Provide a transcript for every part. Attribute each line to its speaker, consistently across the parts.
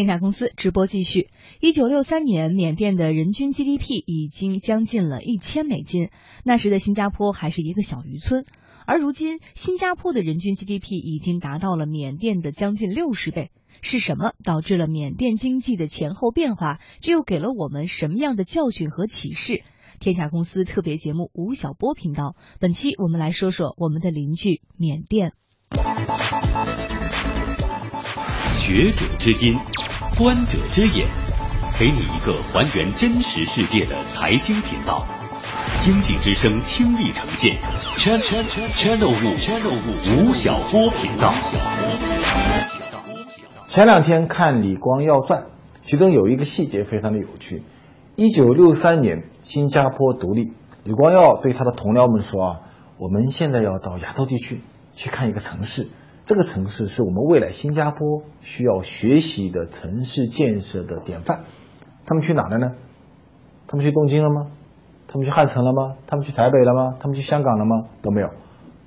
Speaker 1: 天下公司直播继续。一九六三年，缅甸的人均 GDP 已经将近了一千美金，那时的新加坡还是一个小渔村。而如今，新加坡的人均 GDP 已经达到了缅甸的将近六十倍。是什么导致了缅甸经济的前后变化？这又给了我们什么样的教训和启示？天下公司特别节目吴晓波频道，本期我们来说说我们的邻居缅甸。
Speaker 2: 学者之音，观者之眼，给你一个还原真实世界的财经频道。经济之声倾力呈现，Channel Channel 五 Channel 吴晓波频道。
Speaker 3: 前两天看《李光耀传》，其中有一个细节非常的有趣。一九六三年，新加坡独立，李光耀对他的同僚们说：“啊，我们现在要到亚洲地区去看一个城市，这个城市是我们未来新加坡需要学习的城市建设的典范。”他们去哪了呢？他们去东京了吗？他们去汉城了吗？他们去台北了吗？他们去香港了吗？都没有。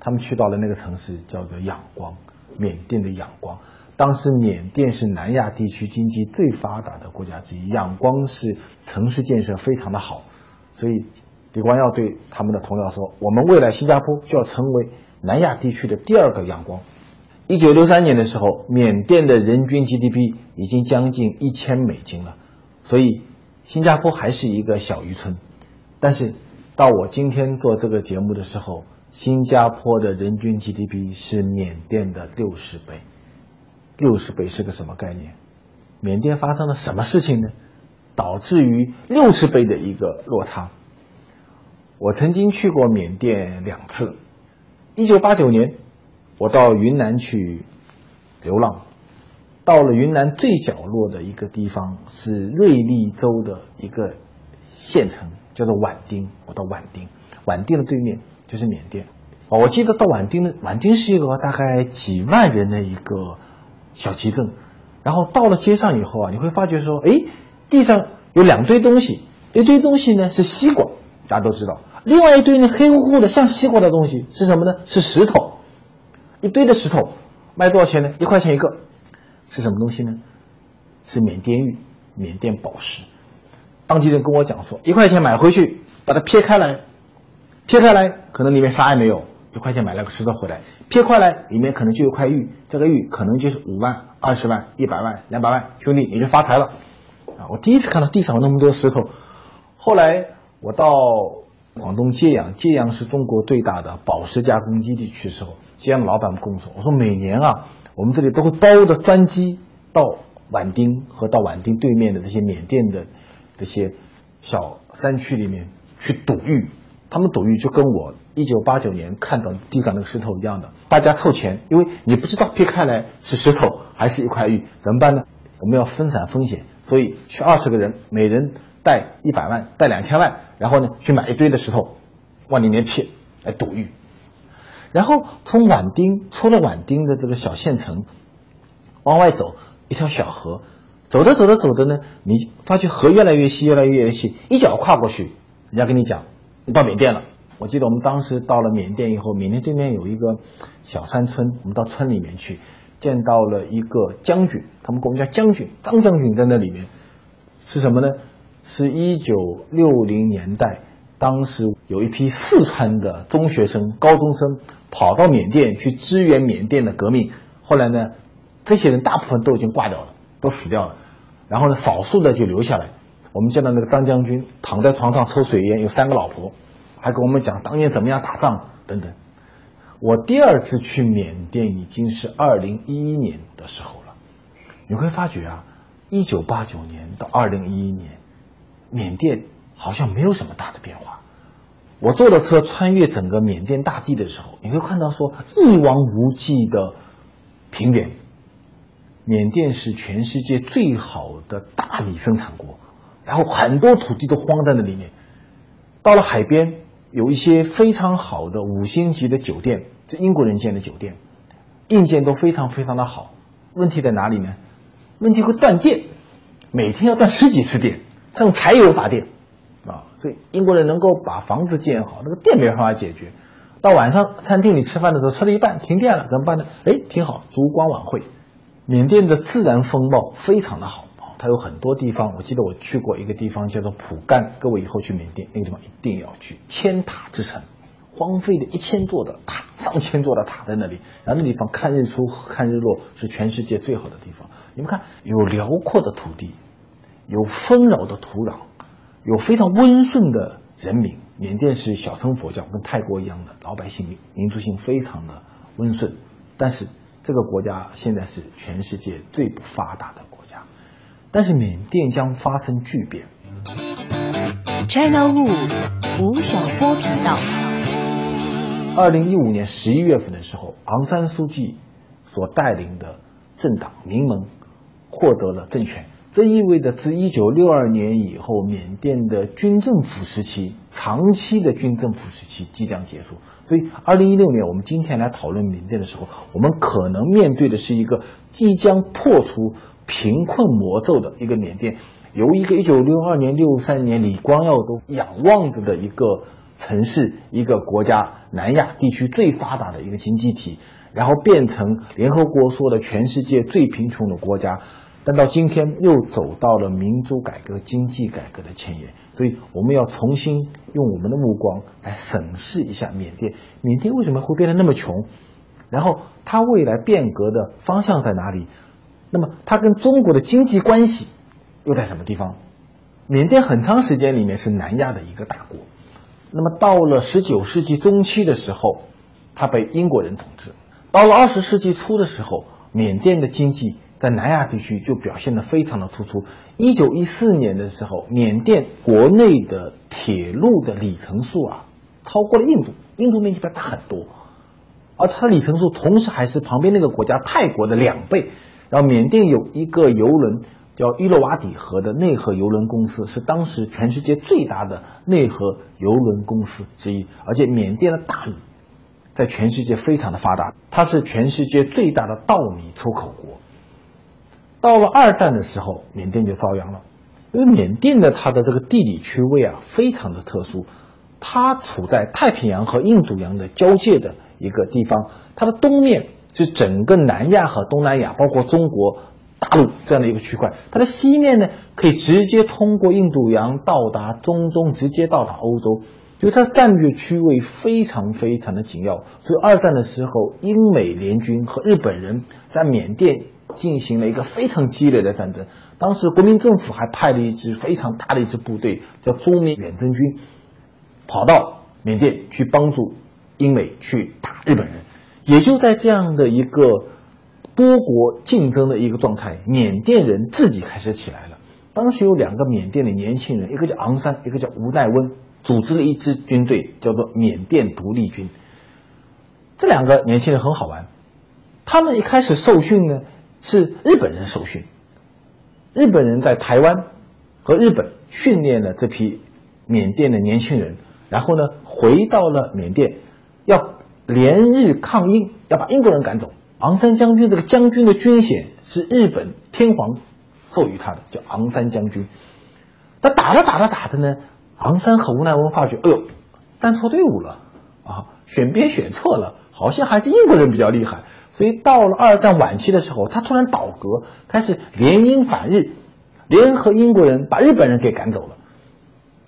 Speaker 3: 他们去到了那个城市，叫做仰光，缅甸的仰光。当时缅甸是南亚地区经济最发达的国家之一，仰光是城市建设非常的好，所以李光耀对他们的同僚说：“我们未来新加坡就要成为南亚地区的第二个仰光。”一九六三年的时候，缅甸的人均 GDP 已经将近一千美金了，所以新加坡还是一个小渔村。但是，到我今天做这个节目的时候，新加坡的人均 GDP 是缅甸的六十倍。六十倍是个什么概念？缅甸发生了什么事情呢？导致于六十倍的一个落差。我曾经去过缅甸两次。一九八九年，我到云南去流浪，到了云南最角落的一个地方是瑞丽州的一个县城。叫做畹町，我到畹町，畹町的对面就是缅甸。哦，我记得到畹町的畹町是一个大概几万人的一个小集镇。然后到了街上以后啊，你会发觉说，哎，地上有两堆东西，一堆东西呢是西瓜，大家都知道；另外一堆呢黑乎乎的像西瓜的东西是什么呢？是石头，一堆的石头，卖多少钱呢？一块钱一个，是什么东西呢？是缅甸玉，缅甸宝石。当地人跟我讲说，一块钱买回去，把它撇开来，撇开来，可能里面啥也没有。一块钱买了个石头回来，撇开来，里面可能就有块玉，这个玉可能就是五万、二十万、一百万、两百万，兄弟你就发财了。啊，我第一次看到地上有那么多石头。后来我到广东揭阳，揭阳是中国最大的宝石加工基地去的时候，揭阳老板跟我说，我说每年啊，我们这里都会包着专机到畹町和到畹町对面的这些缅甸的。这些小山区里面去赌玉，他们赌玉就跟我一九八九年看到地上那个石头一样的，大家凑钱，因为你不知道劈开来是石头还是一块玉，怎么办呢？我们要分散风险，所以去二十个人，每人带一百万，带两千万，然后呢去买一堆的石头，往里面劈来赌玉，然后从畹町出了畹町的这个小县城，往外走一条小河。走着走着走着呢，你发觉河越来越细，越来越细，一脚跨过去，人家跟你讲，你到缅甸了。我记得我们当时到了缅甸以后，缅甸对面有一个小山村，我们到村里面去，见到了一个将军，他们管我们叫将军，张将军在那里面，是什么呢？是一九六零年代，当时有一批四川的中学生、高中生跑到缅甸去支援缅甸的革命，后来呢，这些人大部分都已经挂掉了，都死掉了。然后呢，少数的就留下来。我们见到那个张将军躺在床上抽水烟，有三个老婆，还跟我们讲当年怎么样打仗等等。我第二次去缅甸已经是二零一一年的时候了。你会发觉啊，一九八九年到二零一一年，缅甸好像没有什么大的变化。我坐的车穿越整个缅甸大地的时候，你会看到说一望无际的平原。缅甸是全世界最好的大米生产国，然后很多土地都荒在那里面。到了海边，有一些非常好的五星级的酒店，这英国人建的酒店，硬件都非常非常的好。问题在哪里呢？问题会断电，每天要断十几次电，他用柴油发电啊。所以英国人能够把房子建好，那个电没办法解决。到晚上餐厅里吃饭的时候，吃了一半停电了，怎么办呢？哎，挺好，烛光晚会。缅甸的自然风貌非常的好，它有很多地方，我记得我去过一个地方叫做蒲干，各位以后去缅甸那个地方一定要去，千塔之城，荒废的一千座的塔，上千座的塔在那里，然后那地方看日出看日落是全世界最好的地方。你们看，有辽阔的土地，有丰饶的土壤，有非常温顺的人民。缅甸是小乘佛教，跟泰国一样的老百姓民族性非常的温顺，但是。这个国家现在是全世界最不发达的，但是缅甸将发生巨变。
Speaker 1: China Wu 吴晓波频道。
Speaker 3: 二零一五年十一月份的时候，昂山书记所带领的政党民盟获得了政权。这意味着，自一九六二年以后，缅甸的军政府时期，长期的军政府时期即将结束。所以，二零一六年，我们今天来讨论缅甸的时候，我们可能面对的是一个即将破除贫困魔咒的一个缅甸，由一个一九六二年、六三年李光耀都仰望着的一个城市、一个国家，南亚地区最发达的一个经济体，然后变成联合国说的全世界最贫穷的国家。但到今天又走到了民主改革、经济改革的前沿，所以我们要重新用我们的目光来审视一下缅甸。缅甸为什么会变得那么穷？然后它未来变革的方向在哪里？那么它跟中国的经济关系又在什么地方？缅甸很长时间里面是南亚的一个大国，那么到了十九世纪中期的时候，它被英国人统治；到了二十世纪初的时候，缅甸的经济。在南亚地区就表现的非常的突出。一九一四年的时候，缅甸国内的铁路的里程数啊，超过了印度，印度面积比它大很多，而它的里程数同时还是旁边那个国家泰国的两倍。然后缅甸有一个游轮叫伊洛瓦底河的内河游轮公司，是当时全世界最大的内河游轮公司之一。而且缅甸的大米在全世界非常的发达，它是全世界最大的稻米出口国。到了二战的时候，缅甸就遭殃了，因为缅甸的它的这个地理区位啊非常的特殊，它处在太平洋和印度洋的交界的一个地方，它的东面是整个南亚和东南亚，包括中国大陆这样的一个区块，它的西面呢可以直接通过印度洋到达中东，直接到达欧洲，就它战略区位非常非常的紧要，所以二战的时候，英美联军和日本人在缅甸。进行了一个非常激烈的战争。当时国民政府还派了一支非常大的一支部队，叫中缅远征军，跑到缅甸去帮助英美去打日本人。也就在这样的一个多国竞争的一个状态，缅甸人自己开始起来了。当时有两个缅甸的年轻人，一个叫昂山，一个叫吴奈温，组织了一支军队，叫做缅甸独立军。这两个年轻人很好玩，他们一开始受训呢。是日本人受训，日本人在台湾和日本训练了这批缅甸的年轻人，然后呢回到了缅甸，要连日抗英，要把英国人赶走。昂山将军这个将军的军衔是日本天皇授予他的，叫昂山将军。他打着打着打着呢，昂山和吴奈温发觉，哎呦，站错队伍了啊，选边选错了，好像还是英国人比较厉害。所以到了二战晚期的时候，他突然倒戈，开始联英反日，联合英国人把日本人给赶走了。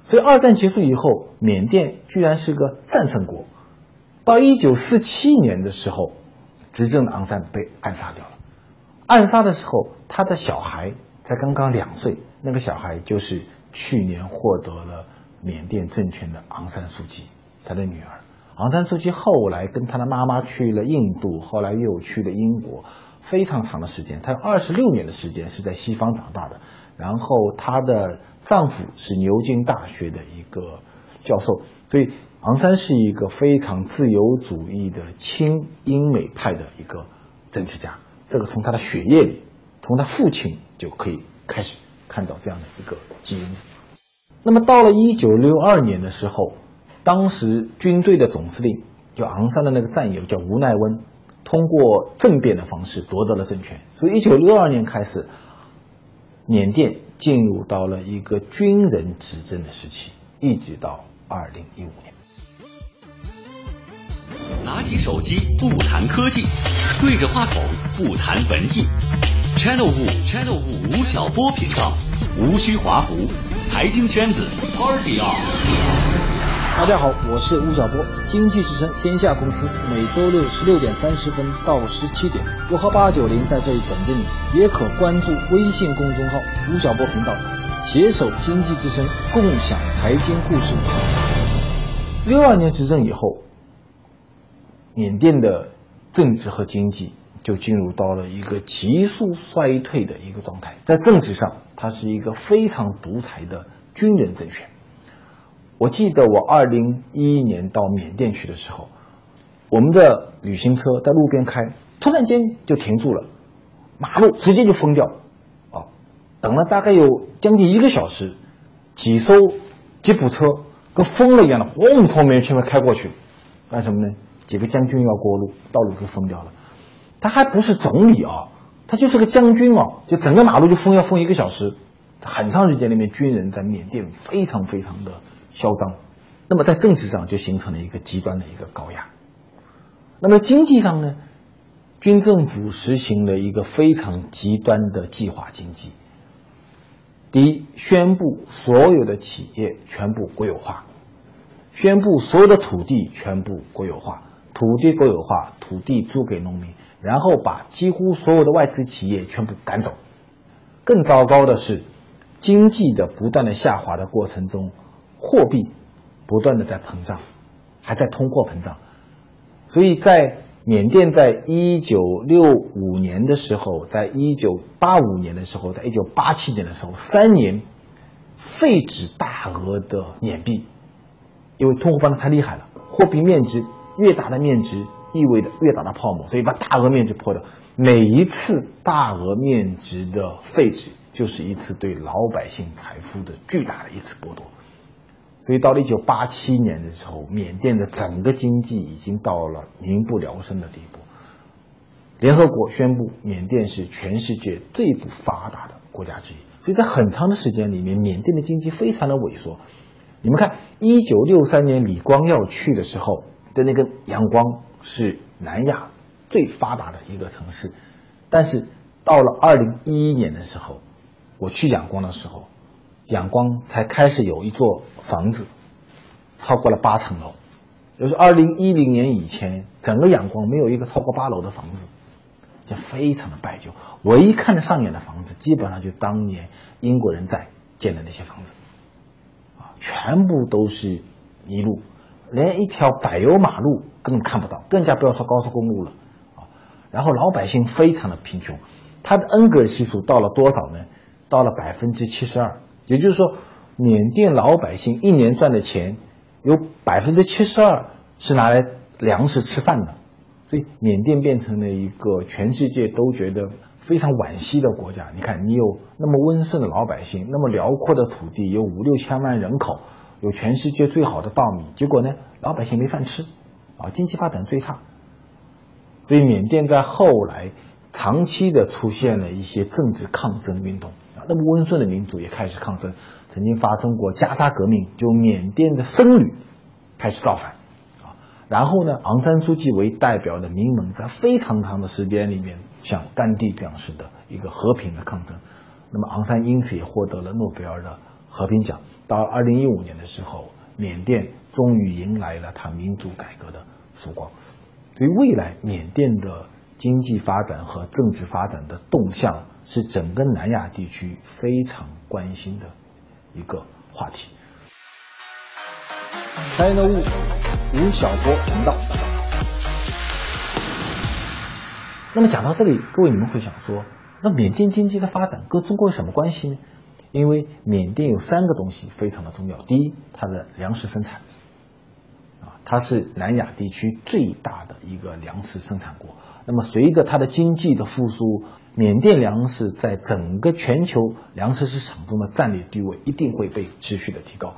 Speaker 3: 所以二战结束以后，缅甸居然是个战胜国。到一九四七年的时候，执政的昂山被暗杀掉了。暗杀的时候，他的小孩才刚刚两岁，那个小孩就是去年获得了缅甸政权的昂山素季，他的女儿。昂山素季后来跟他的妈妈去了印度，后来又去了英国，非常长的时间。他有二十六年的时间是在西方长大的。然后她的丈夫是牛津大学的一个教授，所以昂山是一个非常自由主义的亲英美派的一个政治家。这个从他的血液里，从他父亲就可以开始看到这样的一个基因。那么到了一九六二年的时候。当时军队的总司令就昂山的那个战友叫吴奈温，通过政变的方式夺得了政权。所以，一九六二年开始，缅甸进入到了一个军人执政的时期，一直到二零一五年。
Speaker 2: 拿起手机不谈科技，对着话筒不谈文艺。Channel 五 Channel 五吴晓波频道，无需华服，财经圈子 Party on。
Speaker 4: 大家好，我是吴晓波，经济之声天下公司，每周六十六点三十分到十七点，我和八九零在这里等着你，也可关注微信公众号吴晓波频道，携手经济之声，共享财经故事。
Speaker 3: 六二年执政以后，缅甸的政治和经济就进入到了一个急速衰退的一个状态。在政治上，它是一个非常独裁的军人政权。我记得我二零一一年到缅甸去的时候，我们的旅行车在路边开，突然间就停住了，马路直接就封掉，啊，等了大概有将近一个小时，几艘吉普车跟疯了一样的轰从面前面开过去，干什么呢？几个将军要过路，道路给封掉了。他还不是总理啊，他就是个将军啊，就整个马路就封要封一个小时，很长时间里面军人在缅甸非常非常的嚣张，那么在政治上就形成了一个极端的一个高压。那么经济上呢，军政府实行了一个非常极端的计划经济。第一，宣布所有的企业全部国有化，宣布所有的土地全部国有化。土地国有化，土地租给农民，然后把几乎所有的外资企业全部赶走。更糟糕的是，经济的不断的下滑的过程中，货币不断的在膨胀，还在通货膨胀。所以在缅甸，在一九六五年的时候，在一九八五年的时候，在一九八七年的时候，三年废止大额的缅币，因为通货膨胀太厉害了，货币面值。越大的面值意味着越大的泡沫，所以把大额面值破掉。每一次大额面值的废止，就是一次对老百姓财富的巨大的一次剥夺。所以到了一九八七年的时候，缅甸的整个经济已经到了民不聊生的地步。联合国宣布，缅甸是全世界最不发达的国家之一。所以在很长的时间里面，缅甸的经济非常的萎缩。你们看，一九六三年李光耀去的时候。的那个阳光是南亚最发达的一个城市，但是到了二零一一年的时候，我去仰光的时候，仰光才开始有一座房子超过了八层楼，就是二零一零年以前，整个仰光没有一个超过八楼的房子，就非常的败旧。唯一看得上眼的房子，基本上就当年英国人在建的那些房子，啊，全部都是泥路。连一条柏油马路根本看不到，更加不要说高速公路了啊！然后老百姓非常的贫穷，它的恩格尔系数到了多少呢？到了百分之七十二，也就是说，缅甸老百姓一年赚的钱有百分之七十二是拿来粮食吃饭的，所以缅甸变成了一个全世界都觉得非常惋惜的国家。你看，你有那么温顺的老百姓，那么辽阔的土地，有五六千万人口。有全世界最好的稻米，结果呢，老百姓没饭吃，啊，经济发展最差。所以缅甸在后来长期的出现了一些政治抗争运动啊，那么温顺的民族也开始抗争，曾经发生过加沙革命，就缅甸的僧侣开始造反，啊，然后呢，昂山素季为代表的民盟在非常长的时间里面像甘地这样式的一个和平的抗争，那么昂山因此也获得了诺贝尔的和平奖。到二零一五年的时候，缅甸终于迎来了它民主改革的曙光。所以，未来缅甸的经济发展和政治发展的动向是整个南亚地区非常关心的一个话题。
Speaker 4: China 物吴晓波频道。
Speaker 3: 那么讲到这里，各位你们会想说，那缅甸经济的发展跟中国有什么关系呢？因为缅甸有三个东西非常的重要。第一，它的粮食生产，啊，它是南亚地区最大的一个粮食生产国。那么，随着它的经济的复苏，缅甸粮食在整个全球粮食市场中的战略地位一定会被持续的提高。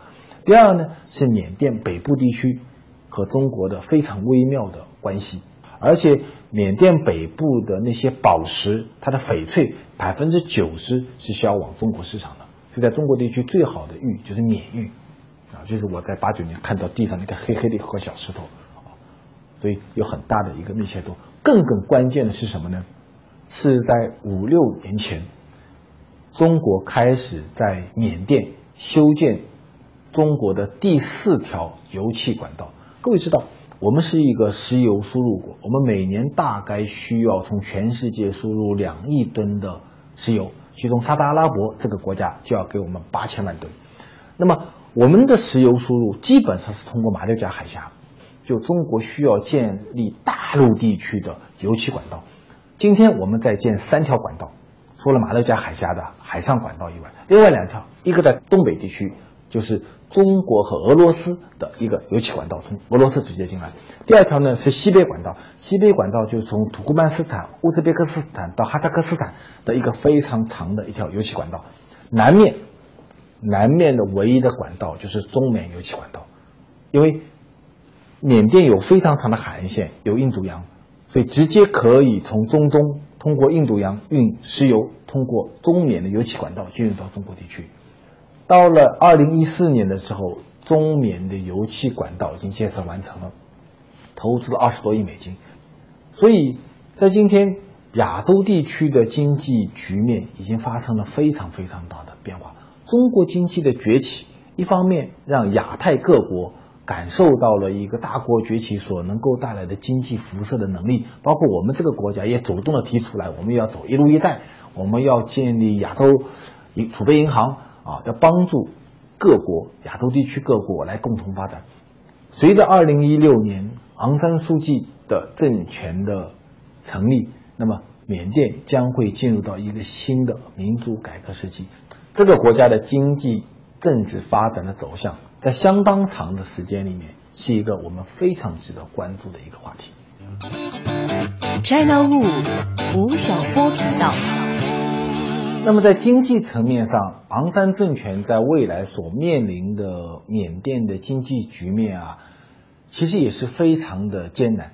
Speaker 3: 第二呢，是缅甸北部地区和中国的非常微妙的关系。而且缅甸北部的那些宝石，它的翡翠百分之九十是销往中国市场的。所以在中国地区最好的玉就是缅玉，啊，就是我在八九年看到地上那个黑黑的一块小石头，啊，所以有很大的一个密切度。更更关键的是什么呢？是在五六年前，中国开始在缅甸修建中国的第四条油气管道。各位知道，我们是一个石油输入国，我们每年大概需要从全世界输入两亿吨的石油，其中沙特阿拉伯这个国家就要给我们八千万吨。那么我们的石油输入基本上是通过马六甲海峡，就中国需要建立大陆地区的油气管道。今天我们在建三条管道，除了马六甲海峡的海上管道以外，另外两条，一个在东北地区，就是中国和俄罗斯的一个油气管道，从俄罗斯直接进来；第二条呢是西北管道，西北管道就是从土库曼斯坦、乌兹别克斯坦到哈萨克斯坦的一个非常长的一条油气管道。南面，南面的唯一的管道就是中缅油气管道，因为缅甸有非常长的海岸线，有印度洋。所以直接可以从中东通过印度洋运石油，通过中缅的油气管道进入到中国地区。到了二零一四年的时候，中缅的油气管道已经建设完成了，投资了二十多亿美金。所以在今天亚洲地区的经济局面已经发生了非常非常大的变化。中国经济的崛起，一方面让亚太各国。感受到了一个大国崛起所能够带来的经济辐射的能力，包括我们这个国家也主动的提出来，我们要走一路一带，我们要建立亚洲银储备银行啊，要帮助各国亚洲地区各国来共同发展。随着二零一六年昂山素季的政权的成立，那么缅甸将会进入到一个新的民主改革时期，这个国家的经济政治发展的走向。在相当长的时间里面，是一个我们非常值得关注的一个话题。
Speaker 1: China Wu 吴晓波频道。
Speaker 3: 那么在经济层面上，昂山政权在未来所面临的缅甸的经济局面啊，其实也是非常的艰难。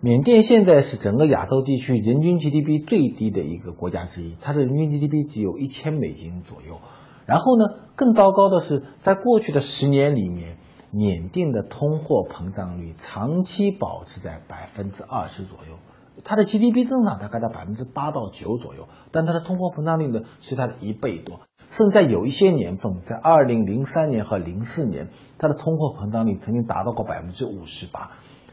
Speaker 3: 缅甸现在是整个亚洲地区人均 GDP 最低的一个国家之一，它的人均 GDP 只有一千美金左右。然后呢，更糟糕的是，在过去的十年里面，缅甸的通货膨胀率长期保持在百分之二十左右，它的 GDP 增长大概在百分之八到九左右，但它的通货膨胀率呢是它的一倍多，甚至在有一些年份，在二零零三年和零四年，它的通货膨胀率曾经达到过百分之五十八，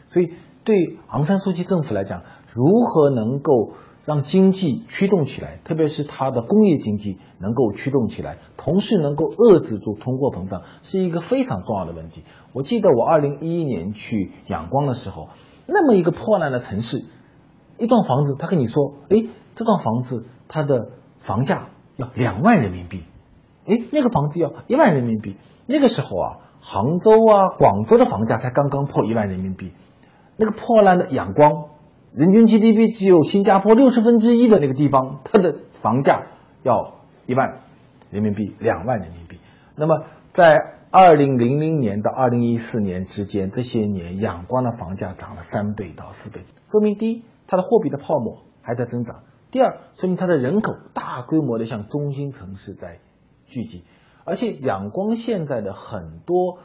Speaker 3: 所以对昂山素季政府来讲，如何能够？让经济驱动起来，特别是它的工业经济能够驱动起来，同时能够遏制住通货膨胀，是一个非常重要的问题。我记得我二零一一年去仰光的时候，那么一个破烂的城市，一栋房子，他跟你说，哎，这栋房子它的房价要两万人民币，哎，那个房子要一万人民币。那个时候啊，杭州啊、广州的房价才刚刚破一万人民币，那个破烂的仰光。人均 GDP 只有新加坡六十分之一的那个地方，它的房价要一万人民币，两万人民币。那么在二零零零年到二零一四年之间，这些年仰光的房价涨了三倍到四倍，说明第一，它的货币的泡沫还在增长；第二，说明它的人口大规模的向中心城市在聚集，而且仰光现在的很多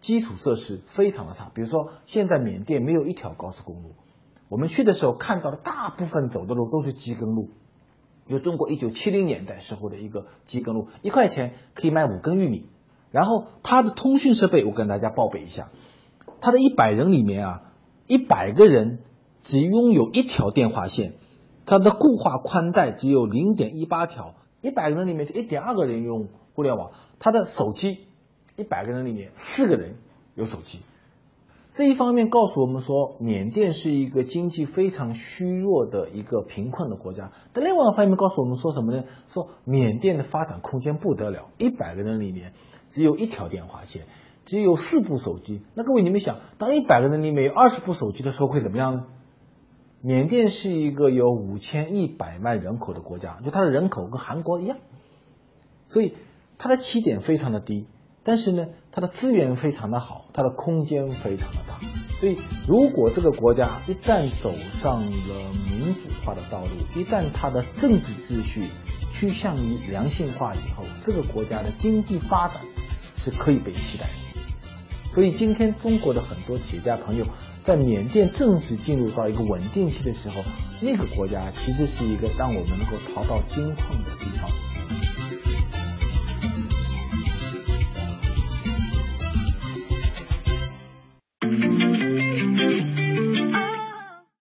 Speaker 3: 基础设施非常的差，比如说现在缅甸没有一条高速公路。我们去的时候看到的大部分走的路都是机耕路，有中国一九七零年代时候的一个机耕路，一块钱可以卖五根玉米。然后它的通讯设备，我跟大家报备一下，它的一百人里面啊，一百个人只拥有一条电话线，它的固话宽带只有零点一八条，一百个人里面就一点二个人用互联网，它的手机一百个人里面四个人有手机。这一方面告诉我们说，缅甸是一个经济非常虚弱的一个贫困的国家。但另外一方面告诉我们说什么呢？说缅甸的发展空间不得了，一百个人里面只有一条电话线，只有四部手机。那各位你们想，当一百个人里面有二十部手机的时候会怎么样呢？缅甸是一个有五千一百万人口的国家，就它的人口跟韩国一样，所以它的起点非常的低。但是呢，它的资源非常的好，它的空间非常的大，所以如果这个国家一旦走上了民主化的道路，一旦它的政治秩序趋向于良性化以后，这个国家的经济发展是可以被期待的。所以今天中国的很多企业家朋友在缅甸政治进入到一个稳定期的时候，那个国家其实是一个让我们能够淘到金矿的地方。